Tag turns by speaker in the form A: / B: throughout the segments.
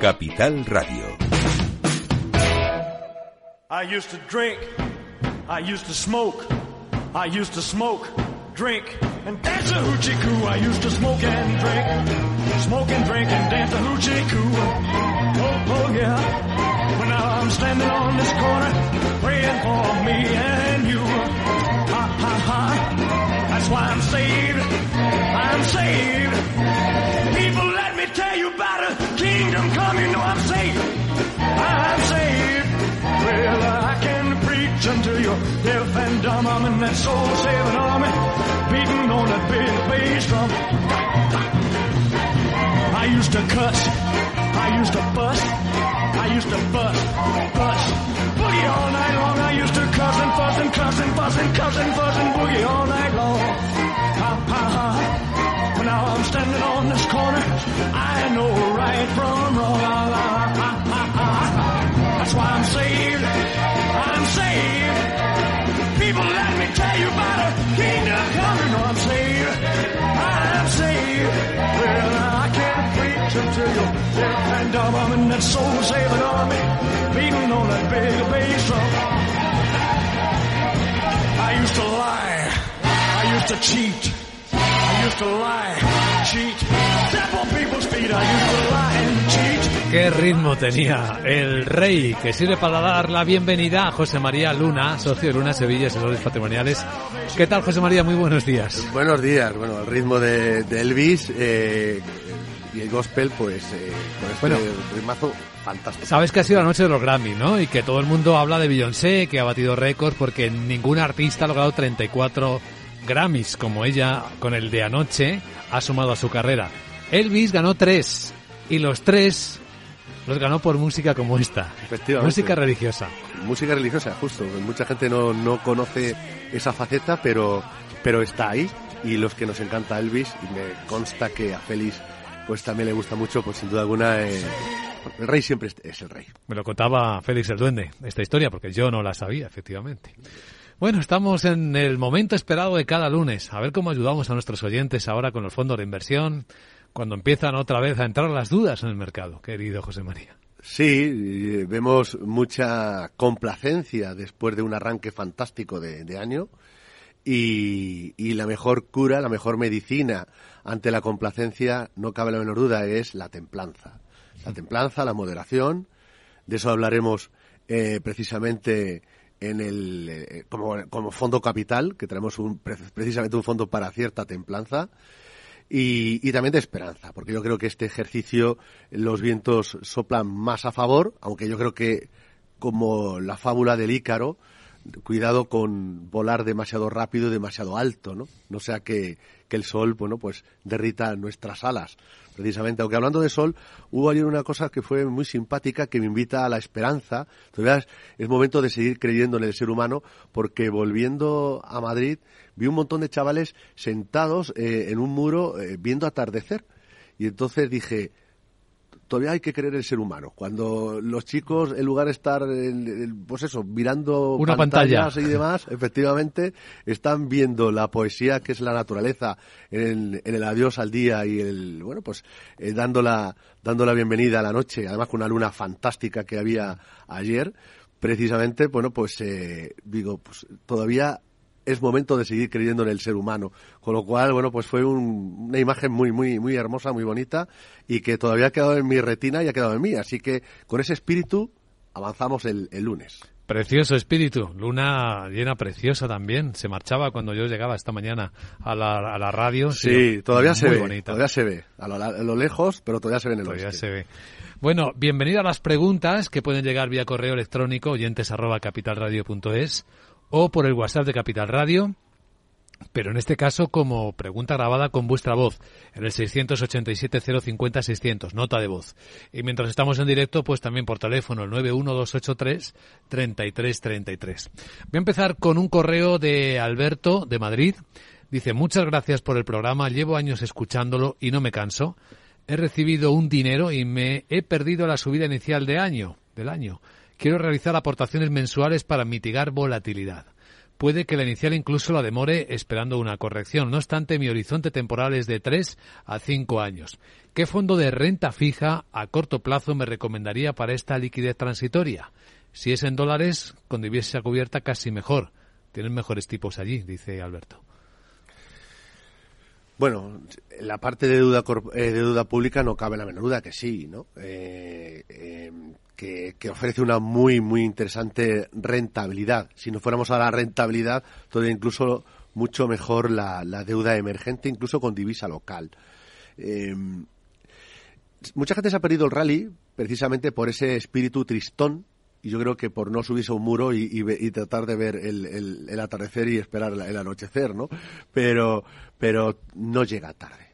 A: Capital Radio.
B: I used to drink, I used to smoke, I used to smoke, drink, and dance a hoochie coo. I used to smoke and drink, smoke and drink and dance a hoochie coo. Oh, oh yeah. Now I'm standing on this corner, praying for me and you. Ha ha ha. That's why I'm saved. I'm saved. People, let me tell you about a come. You know I'm saved. I'm saved. Well, I can preach until you're deaf and dumb. I'm in that soul-saving army, beating on that big bass drum. I used to cuss. I used to bust. I used to bust, bust. Boogie all night long. I used to cuss and fuss and cuss and fuss and cuss and fuss and boogie all night deaf and dumb. I'm in that soul-saving army, beating on that big bass drum. I used to lie. I used to cheat. I used to lie, cheat, step on people's feet. I used to lie and cheat.
C: Qué ritmo tenía el rey, que sirve para dar la bienvenida a José María Luna, socio de Luna Sevilla, asesores patrimoniales. ¿Qué tal, José María? Muy buenos días.
D: Buenos días. Bueno, el ritmo de, de Elvis eh, y el gospel, pues, eh, con este
C: Bueno.
D: ritmazo fantástico.
C: Sabes que ha sido la noche de los Grammy, ¿no? Y que todo el mundo habla de Beyoncé, que ha batido récords porque ningún artista ha logrado 34 Grammys como ella con el de anoche ha sumado a su carrera. Elvis ganó tres y los tres los ganó por música como esta. Música religiosa.
D: Música religiosa, justo. Mucha gente no, no conoce esa faceta, pero, pero está ahí. Y los que nos encanta Elvis, y me consta que a Félix pues también le gusta mucho, pues sin duda alguna, eh, el rey siempre es- el rey.
C: Me lo contaba Félix el Duende, esta historia, porque yo no la sabía, efectivamente. Bueno, estamos en el momento esperado de cada lunes. A ver cómo ayudamos a nuestros oyentes ahora con los fondos de inversión, cuando empiezan otra vez a entrar las dudas en el mercado, querido José María.
D: Sí, eh, vemos mucha complacencia después de un arranque fantástico de, de año y, y la mejor cura, la mejor medicina ante la complacencia, no cabe la menor duda, es la templanza. La templanza, la moderación, de eso hablaremos eh, precisamente en el eh, como, como fondo capital, que tenemos un, pre- precisamente un fondo para cierta templanza y, y también de esperanza, porque yo creo que este ejercicio los vientos soplan más a favor, aunque yo creo que como la fábula del Ícaro, cuidado con volar demasiado rápido y demasiado alto, ¿no? No sea que, el sol, bueno, pues derrita nuestras alas, precisamente. Aunque hablando de sol, hubo ayer una cosa que fue muy simpática que me invita a la esperanza. Todavía es, es momento de seguir creyendo en el ser humano, porque volviendo a Madrid vi un montón de chavales sentados eh, en un muro eh, viendo atardecer. Y entonces dije, todavía hay que creer el ser humano. Cuando los chicos, en lugar de estar, en- en- pues eso, mirando
C: Una
D: pantallas
C: pantalla.
D: y demás, efectivamente, están viendo la poesía que es la naturaleza en, en el adiós al día y el, bueno, pues eh, dando, la, dando la bienvenida a la noche, además con una luna fantástica que había ayer, precisamente, bueno, pues eh, digo, pues todavía es momento de seguir creyendo en el ser humano. Con lo cual, bueno, pues fue una imagen muy, muy, muy hermosa, muy bonita y que todavía ha quedado en mi retina y ha quedado en mí. Así que con ese espíritu avanzamos el, lunes.
C: Precioso espíritu, luna llena preciosa también. Se marchaba cuando yo llegaba esta mañana a la, a la radio.
D: Sí, todavía se ve, todavía se ve, a lo, lejos, pero todavía se ve en el
C: todavía se ve. Bueno, bienvenido a las preguntas que pueden llegar vía correo electrónico oyentes arroba capitalradio.es o por el WhatsApp de Capital Radio, pero en este caso como pregunta grabada con vuestra voz en el 687-050-600, nota de voz. Y mientras estamos en directo, pues también por teléfono, el 91283-3333. Voy a empezar con un correo de Alberto de Madrid. Dice, muchas gracias por el programa, llevo años escuchándolo y no me canso he recibido un dinero y me he perdido la subida inicial de año, del año. Quiero realizar aportaciones mensuales para mitigar volatilidad. Puede que la inicial incluso la demore esperando una corrección. No obstante, mi horizonte temporal es de 3 a 5 años. ¿Qué fondo de renta fija a corto plazo me recomendaría para esta liquidez transitoria? Si es en dólares, con divisa cubierta casi mejor. Tienen mejores tipos allí, dice Alberto.
D: Bueno, la parte de deuda, eh, de deuda pública no cabe la menor duda que sí, ¿no? Eh, eh, que, ofrece una muy, muy interesante rentabilidad. Si no fuéramos a la rentabilidad, todavía incluso mucho mejor la, deuda emergente, incluso con divisa local. mucha gente se ha perdido el rally precisamente por ese espíritu tristón y yo creo que por no subirse a un muro y, tratar de ver el, atardecer y esperar el, anochecer, ¿no? Pero, pero no llega tarde.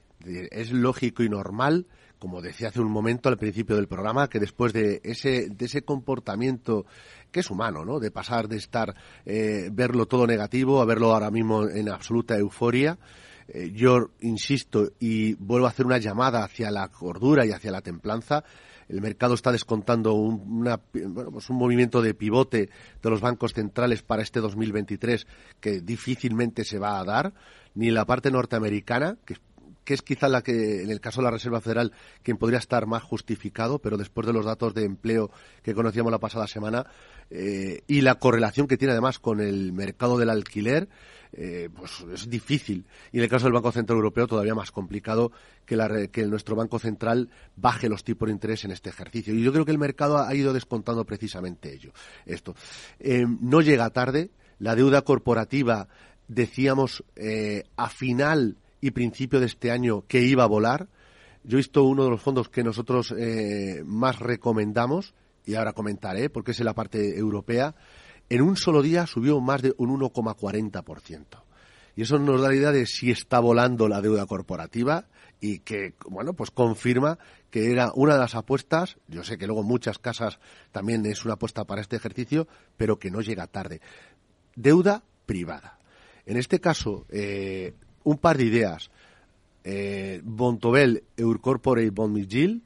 D: Es lógico y normal, como decía hace un momento al principio del programa, que después de ese, de ese comportamiento que es humano, ¿no? De pasar de estar, eh, verlo todo negativo a verlo ahora mismo en absoluta euforia, eh, yo insisto y vuelvo a hacer una llamada hacia la cordura y hacia la templanza, el mercado está descontando un, pues un movimiento de pivote de los bancos centrales para este 2023 que difícilmente se va a dar, ni la parte norteamericana, que, es quizá la que, en el caso de la Reserva Federal, quien podría estar más justificado, pero después de los datos de empleo que conocíamos la pasada semana eh, y la correlación que tiene además con el mercado del alquiler, eh, pues es difícil. Y en el caso del Banco Central Europeo todavía más complicado que, que nuestro Banco Central baje los tipos de interés en este ejercicio. Y yo creo que el mercado ha ido descontando precisamente ello. Esto. Eh, no llega tarde. La deuda corporativa, decíamos, a final y principio de este año que iba a volar. Yo he visto uno de los fondos que nosotros más recomendamos, y ahora comentaré, porque es en la parte europea, en un solo día subió más de un 1,40%. Y eso nos da la idea de si está volando la deuda corporativa y que, bueno, pues confirma que era una de las apuestas. Yo sé que luego muchas casas también es una apuesta para este ejercicio, pero que no llega tarde. Deuda privada. En este caso, eh, un par de ideas. Eh, Bontobel Eurcorporate Bond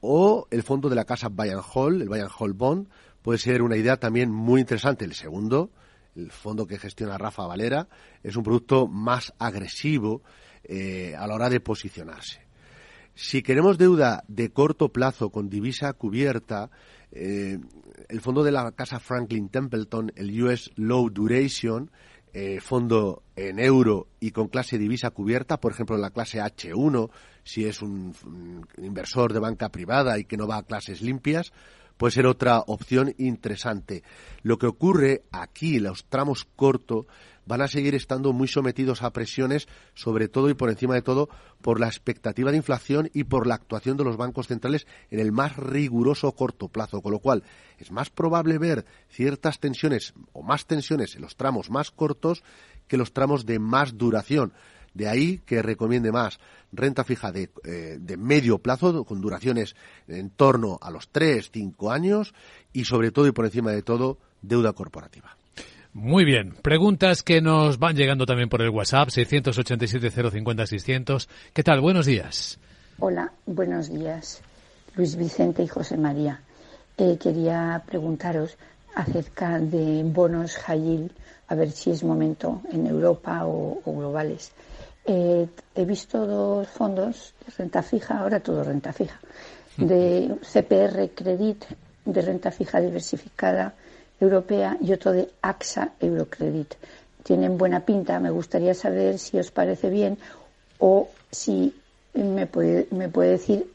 D: o el fondo de la casa Bayern Hall, el Bayern Hall Bond, puede ser una idea también muy interesante. El segundo, el fondo que gestiona Rafa Valera, es un producto más agresivo eh, a la hora de posicionarse. Si queremos deuda de corto plazo con divisa cubierta, eh, el fondo de la casa Franklin Templeton, el US Low Duration, eh, fondo en euro y con clase divisa cubierta, por ejemplo, la clase H1, si es un inversor de banca privada y que no va a clases limpias, puede ser otra opción interesante. Lo que ocurre aquí, los tramos cortos, van a seguir estando muy sometidos a presiones, sobre todo y por encima de todo, por la expectativa de inflación y por la actuación de los bancos centrales en el más riguroso corto plazo, con lo cual es más probable ver ciertas tensiones o más tensiones en los tramos más cortos que los tramos de más duración. De ahí que recomiende más renta fija de, eh, de medio plazo, con duraciones en torno a los 3, 5 años y sobre todo y por encima de todo, deuda corporativa.
C: Muy bien. Preguntas que nos van llegando también por el WhatsApp, 687-050-600. ¿Qué tal? Buenos días.
A: Hola, buenos días. Luis Vicente y José María. Eh, quería preguntaros acerca de bonos Hayil, a ver si es momento en Europa o globales. Eh, he visto dos fondos de renta fija, ahora todo renta fija, de CPR Credit de renta fija diversificada europea y otro de AXA Eurocredit. tienen buena pinta. Me gustaría saber si os parece bien o si me puede, me puede decir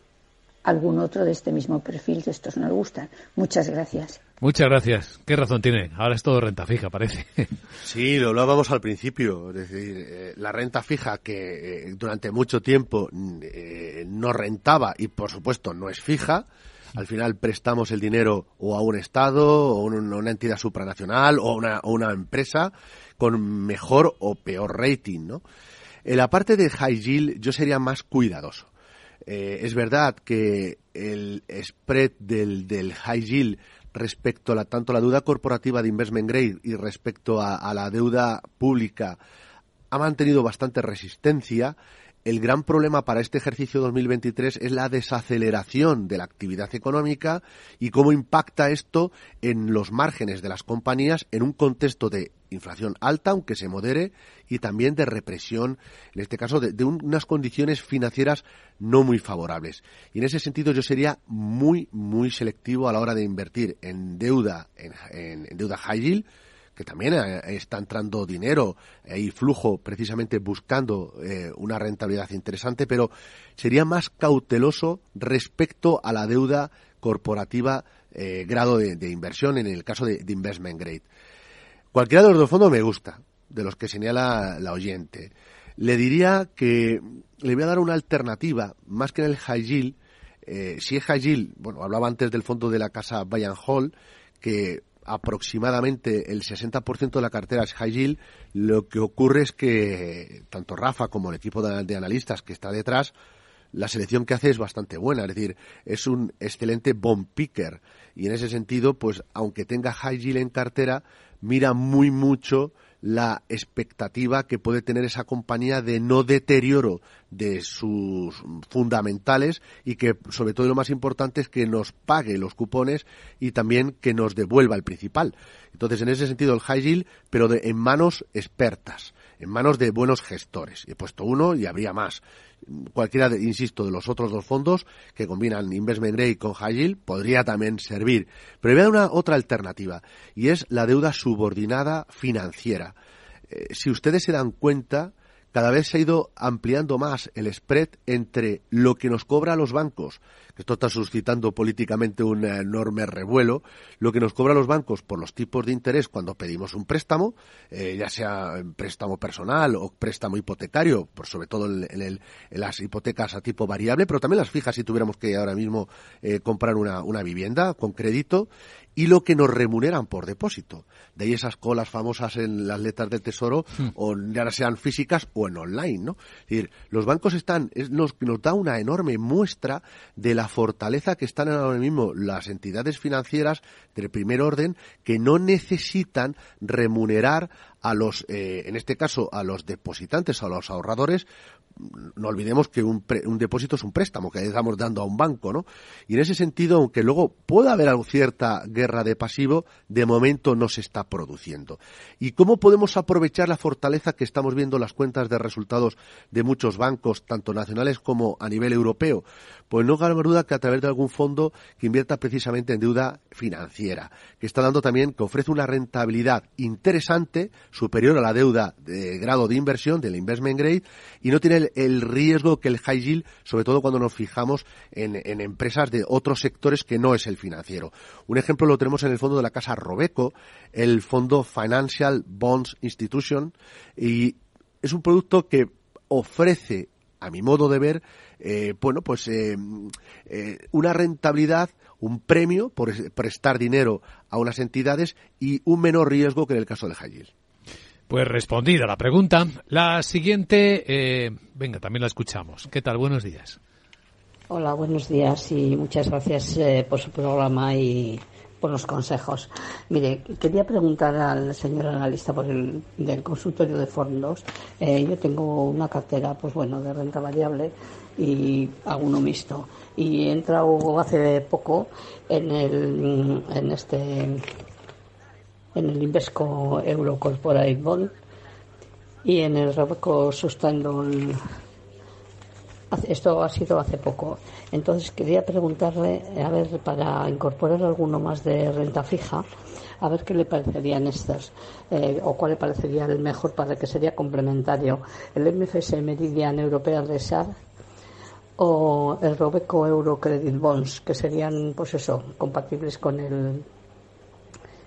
A: algún otro de este mismo perfil que estos nos gustan. Muchas gracias.
C: Muchas gracias. ¿Qué razón tiene? Ahora es todo renta fija, parece.
D: Sí, lo hablábamos al principio. Es decir, eh, la renta fija que eh, durante mucho tiempo eh, no rentaba y, por supuesto, no es fija. Al final prestamos el dinero o a un Estado o a una entidad supranacional o o una empresa con mejor o peor rating, ¿no? En la parte de high yield yo sería más cuidadoso. Eh, es verdad que el spread del, del high yield respecto a la, tanto la deuda corporativa de investment grade y respecto a, a la deuda pública ha mantenido bastante resistencia. El gran problema para este ejercicio 2023 es la desaceleración de la actividad económica y cómo impacta esto en los márgenes de las compañías en un contexto de inflación alta, aunque se modere, y también de represión, en este caso, de, unas condiciones financieras no muy favorables. Y en ese sentido yo sería muy, muy selectivo a la hora de invertir en deuda, en, en deuda high yield, que también eh, está entrando dinero y flujo precisamente buscando eh, una rentabilidad interesante, pero sería más cauteloso respecto a la deuda corporativa eh, grado de, inversión en el caso de, investment grade. Cualquiera de los dos fondos me gusta, de los que señala la oyente. Le diría que le voy a dar una alternativa, más que en el high yield. Si es high yield, bueno, hablaba antes del fondo de la casa Bayern Hall, que aproximadamente el 60% de la cartera es high yield, lo que ocurre es que tanto Rafa como el equipo de, analistas que está detrás, la selección que hace es bastante buena, es decir, es un excelente bomb picker. Y en ese sentido, pues aunque tenga high yield en cartera, mira muy mucho la expectativa que puede tener esa compañía de no deterioro de sus fundamentales y que sobre todo lo más importante es que nos pague los cupones y también que nos devuelva el principal. Entonces, en ese sentido, el high yield, pero de, en manos expertas, en manos de buenos gestores. He puesto uno y habría más. Cualquiera, de, insisto, de los otros dos fondos que combinan investment grade con high yield podría también servir. Pero voy a dar una otra alternativa y es la deuda subordinada financiera. Eh, si ustedes se dan cuenta, cada vez se ha ido ampliando más el spread entre lo que nos cobran los bancos, que esto está suscitando políticamente un enorme revuelo, lo que nos cobran los bancos por los tipos de interés cuando pedimos un préstamo, eh, ya sea préstamo personal o préstamo hipotecario, por sobre todo en, en, el, en, las hipotecas a tipo variable, pero también las fijas si tuviéramos que ahora mismo eh, comprar una vivienda con crédito, y lo que nos remuneran por depósito. De ahí esas colas famosas en las letras del tesoro, hmm. o ya sean físicas o en online, ¿no? Es decir, los bancos están, es, nos, nos da una enorme muestra de la fortaleza que están ahora mismo las entidades financieras del primer orden que no necesitan remunerar a los, eh, en este caso, a los depositantes a los ahorradores no olvidemos que un, pre, un, depósito es un préstamo que estamos dando a un banco, ¿no? Y en ese sentido, aunque luego pueda haber cierta guerra de pasivo, de momento no se está produciendo. ¿Y cómo podemos aprovechar la fortaleza que estamos viendo en las cuentas de resultados de muchos bancos, tanto nacionales como a nivel europeo? Pues no cabe duda que a través de algún fondo que invierta precisamente en deuda financiera, que está dando también, que ofrece una rentabilidad interesante, superior a la deuda de grado de inversión, del investment grade, y no tiene el, riesgo que el high yield, sobre todo cuando nos fijamos en, empresas de otros sectores que no es el financiero. Un ejemplo lo tenemos en el fondo de la casa Robeco, el fondo Financial Bonds Institution, y es un producto que ofrece, a mi modo de ver, eh, bueno, pues eh, eh, una rentabilidad, un premio por prestar dinero a unas entidades y un menor riesgo que en el caso de high yield.
C: Pues respondida la pregunta. La siguiente, eh, venga, también la escuchamos. ¿Qué tal? Buenos días.
E: Hola, buenos días y muchas gracias eh, por su programa y por los consejos. Mire, quería preguntar al señor analista por el del consultorio de fondos. Eh, yo tengo una cartera, pues bueno, de renta variable y hago uno mixto. Y he entrado hace poco en el en este en el Invesco Euro Corporate Bond y en el Robeco Sustainable Esto ha sido hace poco. Entonces quería preguntarle, a ver, para incorporar alguno más de renta fija, a ver qué le parecerían estas eh, o cuál le parecería el mejor para que sería complementario. El MFS Meridian European Reserve o el Robeco Euro Credit Bonds, que serían, pues eso, compatibles con el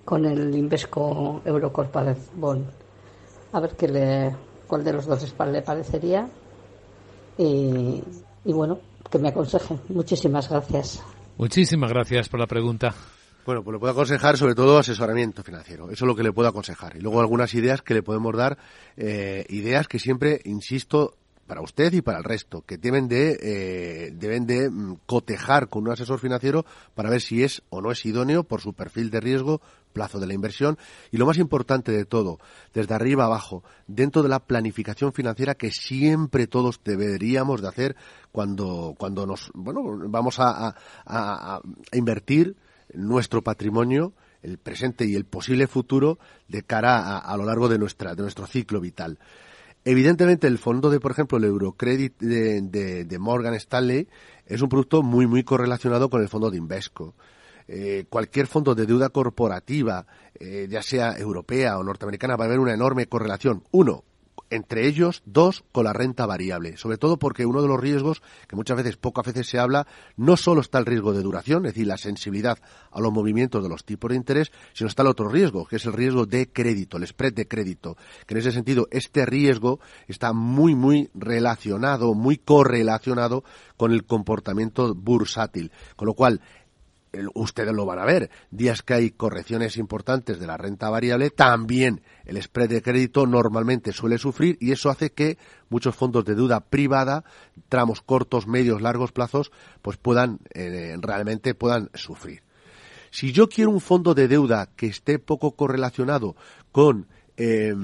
E: con el Invesco Euro Corporate Bond. A ver qué le, cuál de los dos le parecería y, y bueno, que me aconseje. Muchísimas gracias.
C: Muchísimas gracias por la pregunta.
D: Bueno, pues le puedo aconsejar sobre todo asesoramiento financiero. Eso es lo que le puedo aconsejar. Y luego algunas ideas que le podemos dar, eh, ideas que siempre, insisto, para usted y para el resto, que deben de, eh, deben de mm, cotejar con un asesor financiero para ver si es o no es idóneo por su perfil de riesgo, plazo de la inversión y lo más importante de todo, desde arriba abajo, dentro de la planificación financiera que siempre todos deberíamos de hacer cuando, cuando nos, bueno, vamos a, a invertir nuestro patrimonio el presente y el posible futuro de cara a, a, lo largo de nuestra de nuestro ciclo vital. Evidentemente, el fondo de, por ejemplo, el Eurocredit de, Morgan Stanley es un producto muy, muy correlacionado con el fondo de Invesco. Eh, cualquier fondo de deuda corporativa, eh, ya sea europea o norteamericana, va a haber una enorme correlación. Uno, entre ellos dos con la renta variable, sobre todo porque uno de los riesgos que muchas veces, pocas veces se habla, no solo está el riesgo de duración, es decir, la sensibilidad a los movimientos de los tipos de interés, sino está el otro riesgo, que es el riesgo de crédito, el spread de crédito, que en ese sentido este riesgo está muy, muy relacionado, muy correlacionado con el comportamiento bursátil, con lo cual ustedes lo van a ver, días que hay correcciones importantes de la renta variable, también el spread de crédito normalmente suele sufrir y eso hace que muchos fondos de deuda privada, tramos cortos, medios, largos plazos, pues puedan eh, realmente puedan sufrir. Si yo quiero un fondo de deuda que esté poco correlacionado con, eh,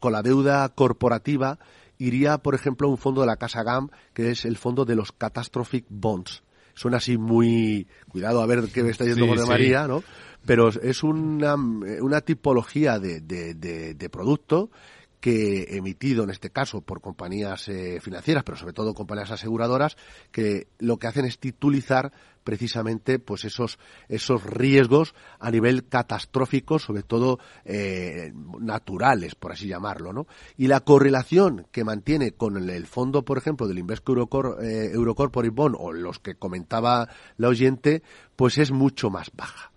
D: con la deuda corporativa, iría, por ejemplo, a un fondo de la Casa GAM, que es el fondo de los Catastrophic Bonds suena así muy, cuidado a ver qué me está yendo con María, ¿no? Pero es una, una tipología de, de, de, de producto que emitido en este caso por compañías eh, financieras, pero sobre todo compañías aseguradoras, que lo que hacen es titulizar precisamente pues esos esos riesgos a nivel catastrófico, sobre todo eh, naturales, por así llamarlo, ¿no? Y la correlación que mantiene con el, fondo, por ejemplo, del Invesco Eurocor, eh, Eurocorporate Bond o los que comentaba la oyente, pues es mucho más baja.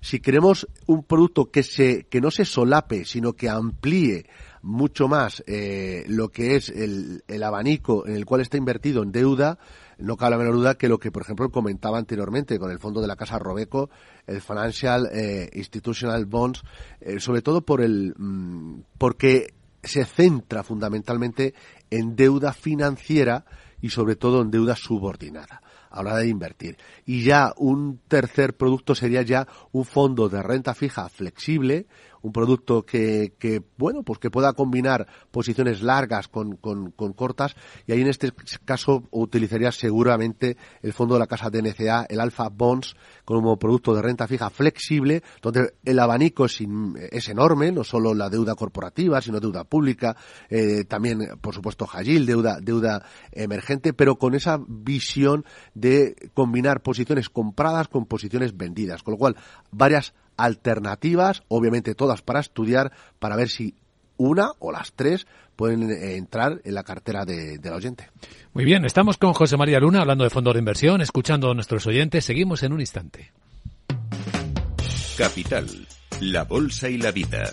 D: Si queremos un producto que se que no se solape, sino que amplíe mucho más eh, lo que es el, el, abanico en el cual está invertido en deuda, no cabe la menor duda que lo que, por ejemplo, comentaba anteriormente con el fondo de la Casa Robeco, el Financial eh, Institutional Bonds, eh, sobre todo por el, mmm, porque se centra fundamentalmente en deuda financiera y sobre todo en deuda subordinada a la hora de invertir. Y ya un tercer producto sería ya un fondo de renta fija flexible, un producto que, que bueno, pues que pueda combinar posiciones largas con, con, con, cortas y ahí en este caso utilizaría seguramente el fondo de la casa DNCA, el Alpha Bonds, como producto de renta fija flexible, donde el abanico es, enorme, no solo la deuda corporativa, sino deuda pública, eh, también, por supuesto, Hagil, deuda, deuda emergente, pero con esa visión de combinar posiciones compradas con posiciones vendidas, con lo cual varias alternativas, obviamente todas para estudiar, para ver si una o las tres pueden eh, entrar en la cartera de, del oyente.
C: Muy bien, estamos con José María Luna hablando de fondos de inversión, escuchando a nuestros oyentes. Seguimos en un instante.
F: Capital, la bolsa y la vida.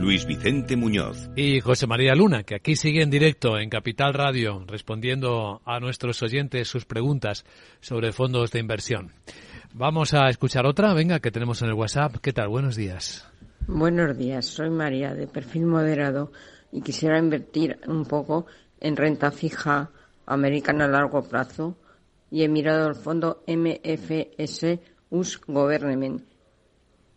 F: Luis Vicente Muñoz.
C: Y José María Luna, que aquí sigue en directo en Capital Radio, respondiendo a nuestros oyentes sus preguntas sobre fondos de inversión. Vamos a escuchar otra, venga, que tenemos en el WhatsApp. ¿Qué tal? Buenos días.
G: Buenos días, soy María, de perfil moderado, y quisiera invertir un poco en renta fija americana a largo plazo y he mirado el fondo MFS US Government.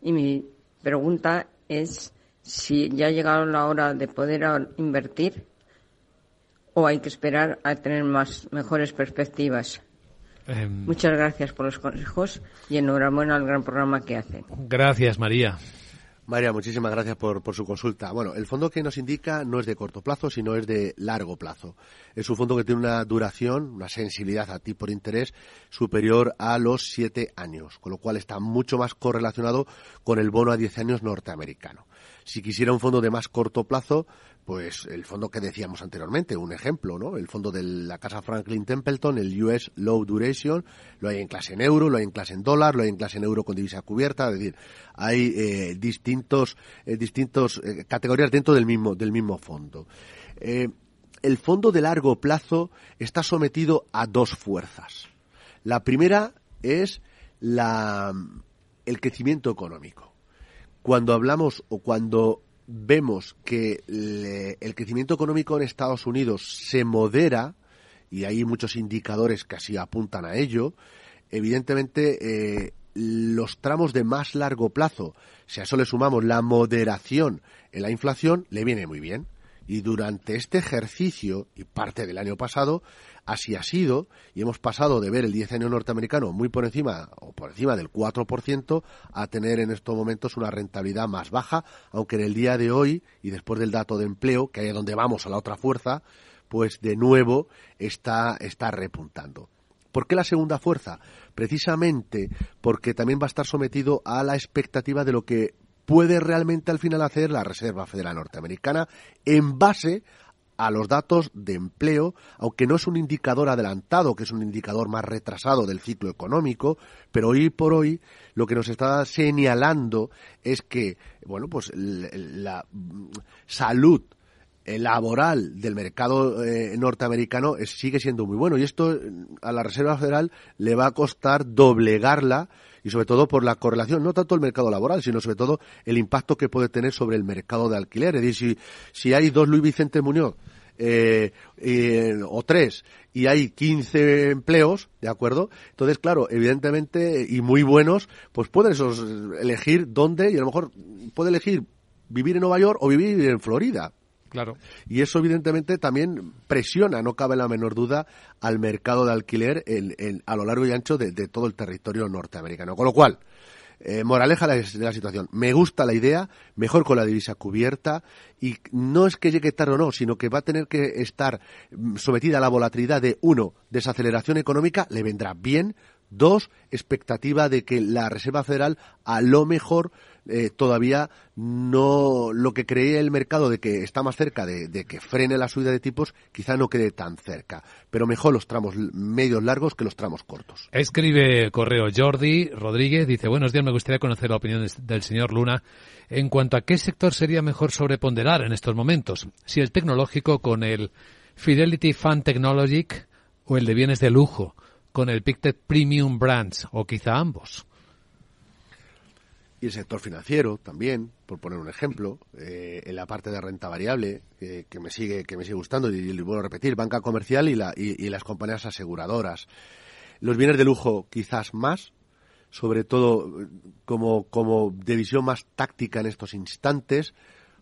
G: Y mi pregunta es si ya ha llegado la hora de poder invertir o hay que esperar a tener más mejores perspectivas.
C: Em,
G: Muchas gracias por los consejos y enhorabuena al gran programa que hacen.
C: Gracias, María.
D: María, muchísimas gracias por, su consulta. Bueno, el fondo que nos indica no es de corto plazo, sino es de largo plazo. Es un fondo que tiene una duración, una sensibilidad a tipo de interés superior a los siete años, con lo cual está mucho más correlacionado con el bono a diez años norteamericano. Si quisiera un fondo de más corto plazo, pues el fondo que decíamos anteriormente, un ejemplo, ¿no? El fondo de la casa Franklin Templeton, el US Low Duration, lo hay en clase en euro, lo hay en clase en dólar, lo hay en clase en euro con divisa cubierta, es decir, hay eh, distintos, eh, distintos eh, categorías dentro del mismo, del mismo fondo. el fondo de largo plazo está sometido a dos fuerzas. La primera es la, el crecimiento económico cuando hablamos o cuando vemos que el crecimiento económico en Estados Unidos se modera, y hay muchos indicadores que así apuntan a ello, evidentemente eh, los tramos de más largo plazo, si a eso le sumamos la moderación en la inflación, le viene muy bien. Y durante este ejercicio y parte del año pasado, Así ha sido y hemos pasado de ver el 10 año norteamericano muy por encima o por encima del 4% a tener en estos momentos una rentabilidad más baja, aunque en el día de hoy y después del dato de empleo, que es donde vamos a la otra fuerza, pues de nuevo está, está repuntando. ¿Por qué la segunda fuerza? Precisamente porque también va a estar sometido a la expectativa de lo que puede realmente al final hacer la Reserva Federal Norteamericana en base a los datos de empleo, aunque no es un indicador adelantado, que es un indicador más retrasado del ciclo económico, pero hoy por hoy lo que nos está señalando es que, bueno, pues la salud laboral del mercado eh, norteamericano sigue siendo muy bueno y esto a la Reserva Federal le va a costar doblegarla y sobre todo por la correlación, no tanto el mercado laboral, sino sobre todo el impacto que puede tener sobre el mercado de alquiler. Es decir, si, si hay dos Luis Vicente Muñoz eh, eh, o tres y hay 15 empleos, ¿de acuerdo? Entonces, claro, evidentemente, y muy buenos, pues pueden esos elegir dónde y a lo mejor puede elegir vivir en Nueva York o vivir en Florida.
C: Claro.
D: Y eso evidentemente también presiona, no cabe la menor duda, al mercado de alquiler en, a lo largo y ancho de, todo el territorio norteamericano. Con lo cual, eh, moraleja de la, situación. Me gusta la idea, mejor con la divisa cubierta y no es que llegue tarde o no, sino que va a tener que estar mm, sometida a la volatilidad de, uno, desaceleración económica, le vendrá bien, dos, expectativa de que la Reserva Federal a lo mejor eh, todavía no lo que cree el mercado de que está más cerca de, que frene la subida de tipos quizá no quede tan cerca. Pero mejor los tramos medios largos que los tramos cortos.
C: Escribe correo Jordi Rodríguez dice buenos días me gustaría conocer la opinión del señor Luna en cuanto a qué sector sería mejor sobreponderar en estos momentos si el tecnológico con el Fidelity Fund Technologic o el de bienes de lujo con el Pictet Premium Brands o quizá ambos
D: y el sector financiero también, por poner un ejemplo, eh, en la parte de renta variable que me sigue que me sigue gustando y, y, vuelvo a repetir, banca comercial y, la, y, las compañías aseguradoras. Los bienes de lujo quizás más, sobre todo como, como de visión más táctica en estos instantes,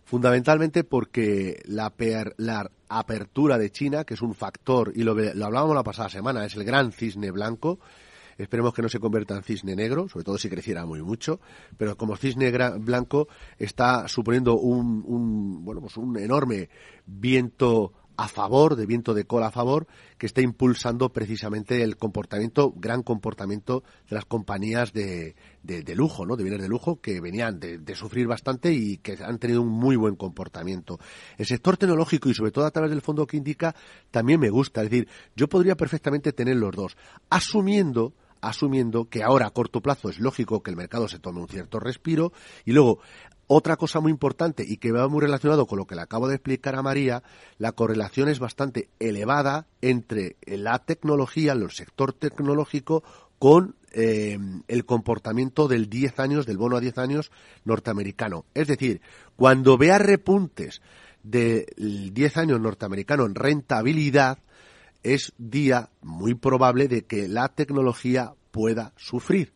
D: fundamentalmente porque la, la apertura de China, que es un factor, y lo, lo hablábamos la pasada semana, es el gran cisne blanco, Esperemos que no se convierta en cisne negro, sobre todo si creciera muy mucho, pero como cisne blanco está suponiendo un, un bueno, pues un enorme viento a favor, de viento de cola a favor, que está impulsando precisamente el comportamiento, gran comportamiento de las compañías de, de, lujo, ¿no? De bienes de lujo que venían de, de, sufrir bastante y que han tenido un muy buen comportamiento. El sector tecnológico y sobre todo a través del fondo que indica también me gusta. Es decir, yo podría perfectamente tener los dos, asumiendo asumiendo que ahora a corto plazo es lógico que el mercado se tome un cierto respiro y luego otra cosa muy importante y que va muy relacionado con lo que le acabo de explicar a María, la correlación es bastante elevada entre la tecnología, el sector tecnológico, con eh, el comportamiento del 10 años, del bono a 10 años norteamericano. Es decir, cuando vea repuntes del 10 años norteamericano en rentabilidad, es día muy probable de que la tecnología pueda sufrir.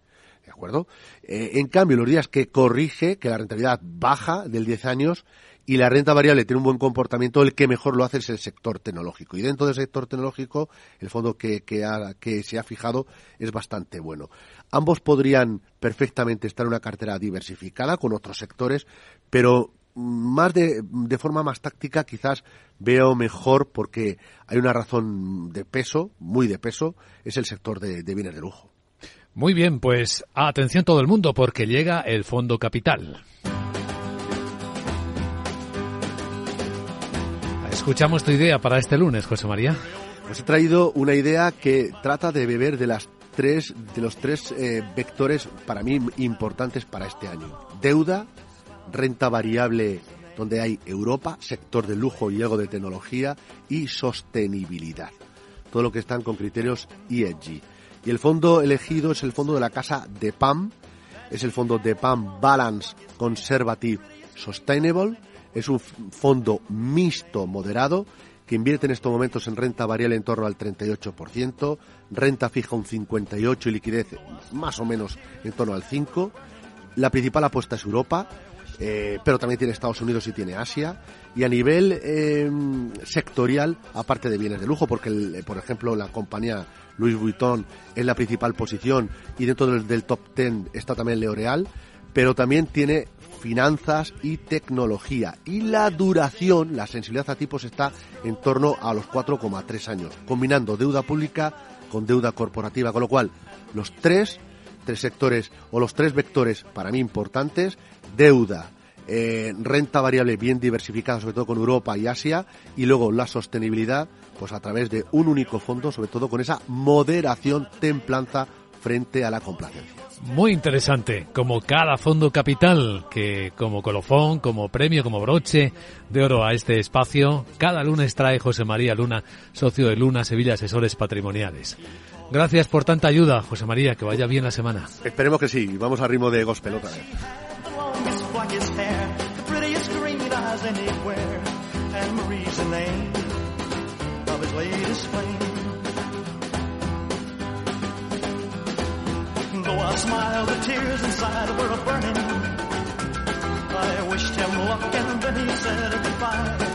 D: ¿De acuerdo? Eh, en cambio, los días que corrige, que la rentabilidad baja del 10 años y la renta variable tiene un buen comportamiento, el que mejor lo hace es el sector tecnológico. Y dentro del sector tecnológico, el fondo que, que se ha fijado es bastante bueno. Ambos podrían perfectamente estar en una cartera diversificada con otros sectores, pero más de, de, forma más táctica quizás veo mejor porque hay una razón de peso, muy de peso, es el sector de bienes de lujo.
C: Muy bien, pues atención todo el mundo porque llega el Fondo Capital. Escuchamos tu idea para este lunes, José María.
D: Os he traído una idea que trata de beber de las tres, de los tres eh, vectores para mí importantes para este año. Deuda, renta variable donde hay Europa, sector de lujo y algo de tecnología y sostenibilidad. Todo lo que están con criterios ESG. Y el fondo elegido es el fondo de la casa de PAM, es el fondo de PAM Balance Conservative Sustainable, es un fondo mixto moderado que invierte en estos momentos en renta variable en torno al 38%, renta fija un 58% y liquidez más o menos en torno al 5%. La principal apuesta es Europa, eh, pero también tiene Estados Unidos y tiene Asia. Y a nivel eh, sectorial, aparte de bienes de lujo, porque, por ejemplo, la compañía Louis Vuitton es la principal posición y dentro del, top 10 está también L'Oreal, pero también tiene finanzas y tecnología. Y la duración, la sensibilidad a tipos está en torno a los 4,3 años, combinando deuda pública con deuda corporativa, con lo cual los tres, tres sectores o los tres vectores para mí importantes, deuda, eh, renta variable bien diversificada, sobre todo con Europa y Asia, y luego la sostenibilidad, pues a través de un único fondo, sobre todo con esa moderación, templanza frente a la complacencia.
C: Muy interesante, como cada fondo capital, que como colofón, como premio, como broche de oro a este espacio, cada lunes trae José María Luna, socio de Luna Sevilla Asesores Patrimoniales. Gracias por tanta ayuda, José María, que vaya bien la semana.
D: Esperemos que sí, vamos al ritmo de gospel otra vez. Though I smiled, the tears inside were a burning. I wished him luck and then he said goodbye.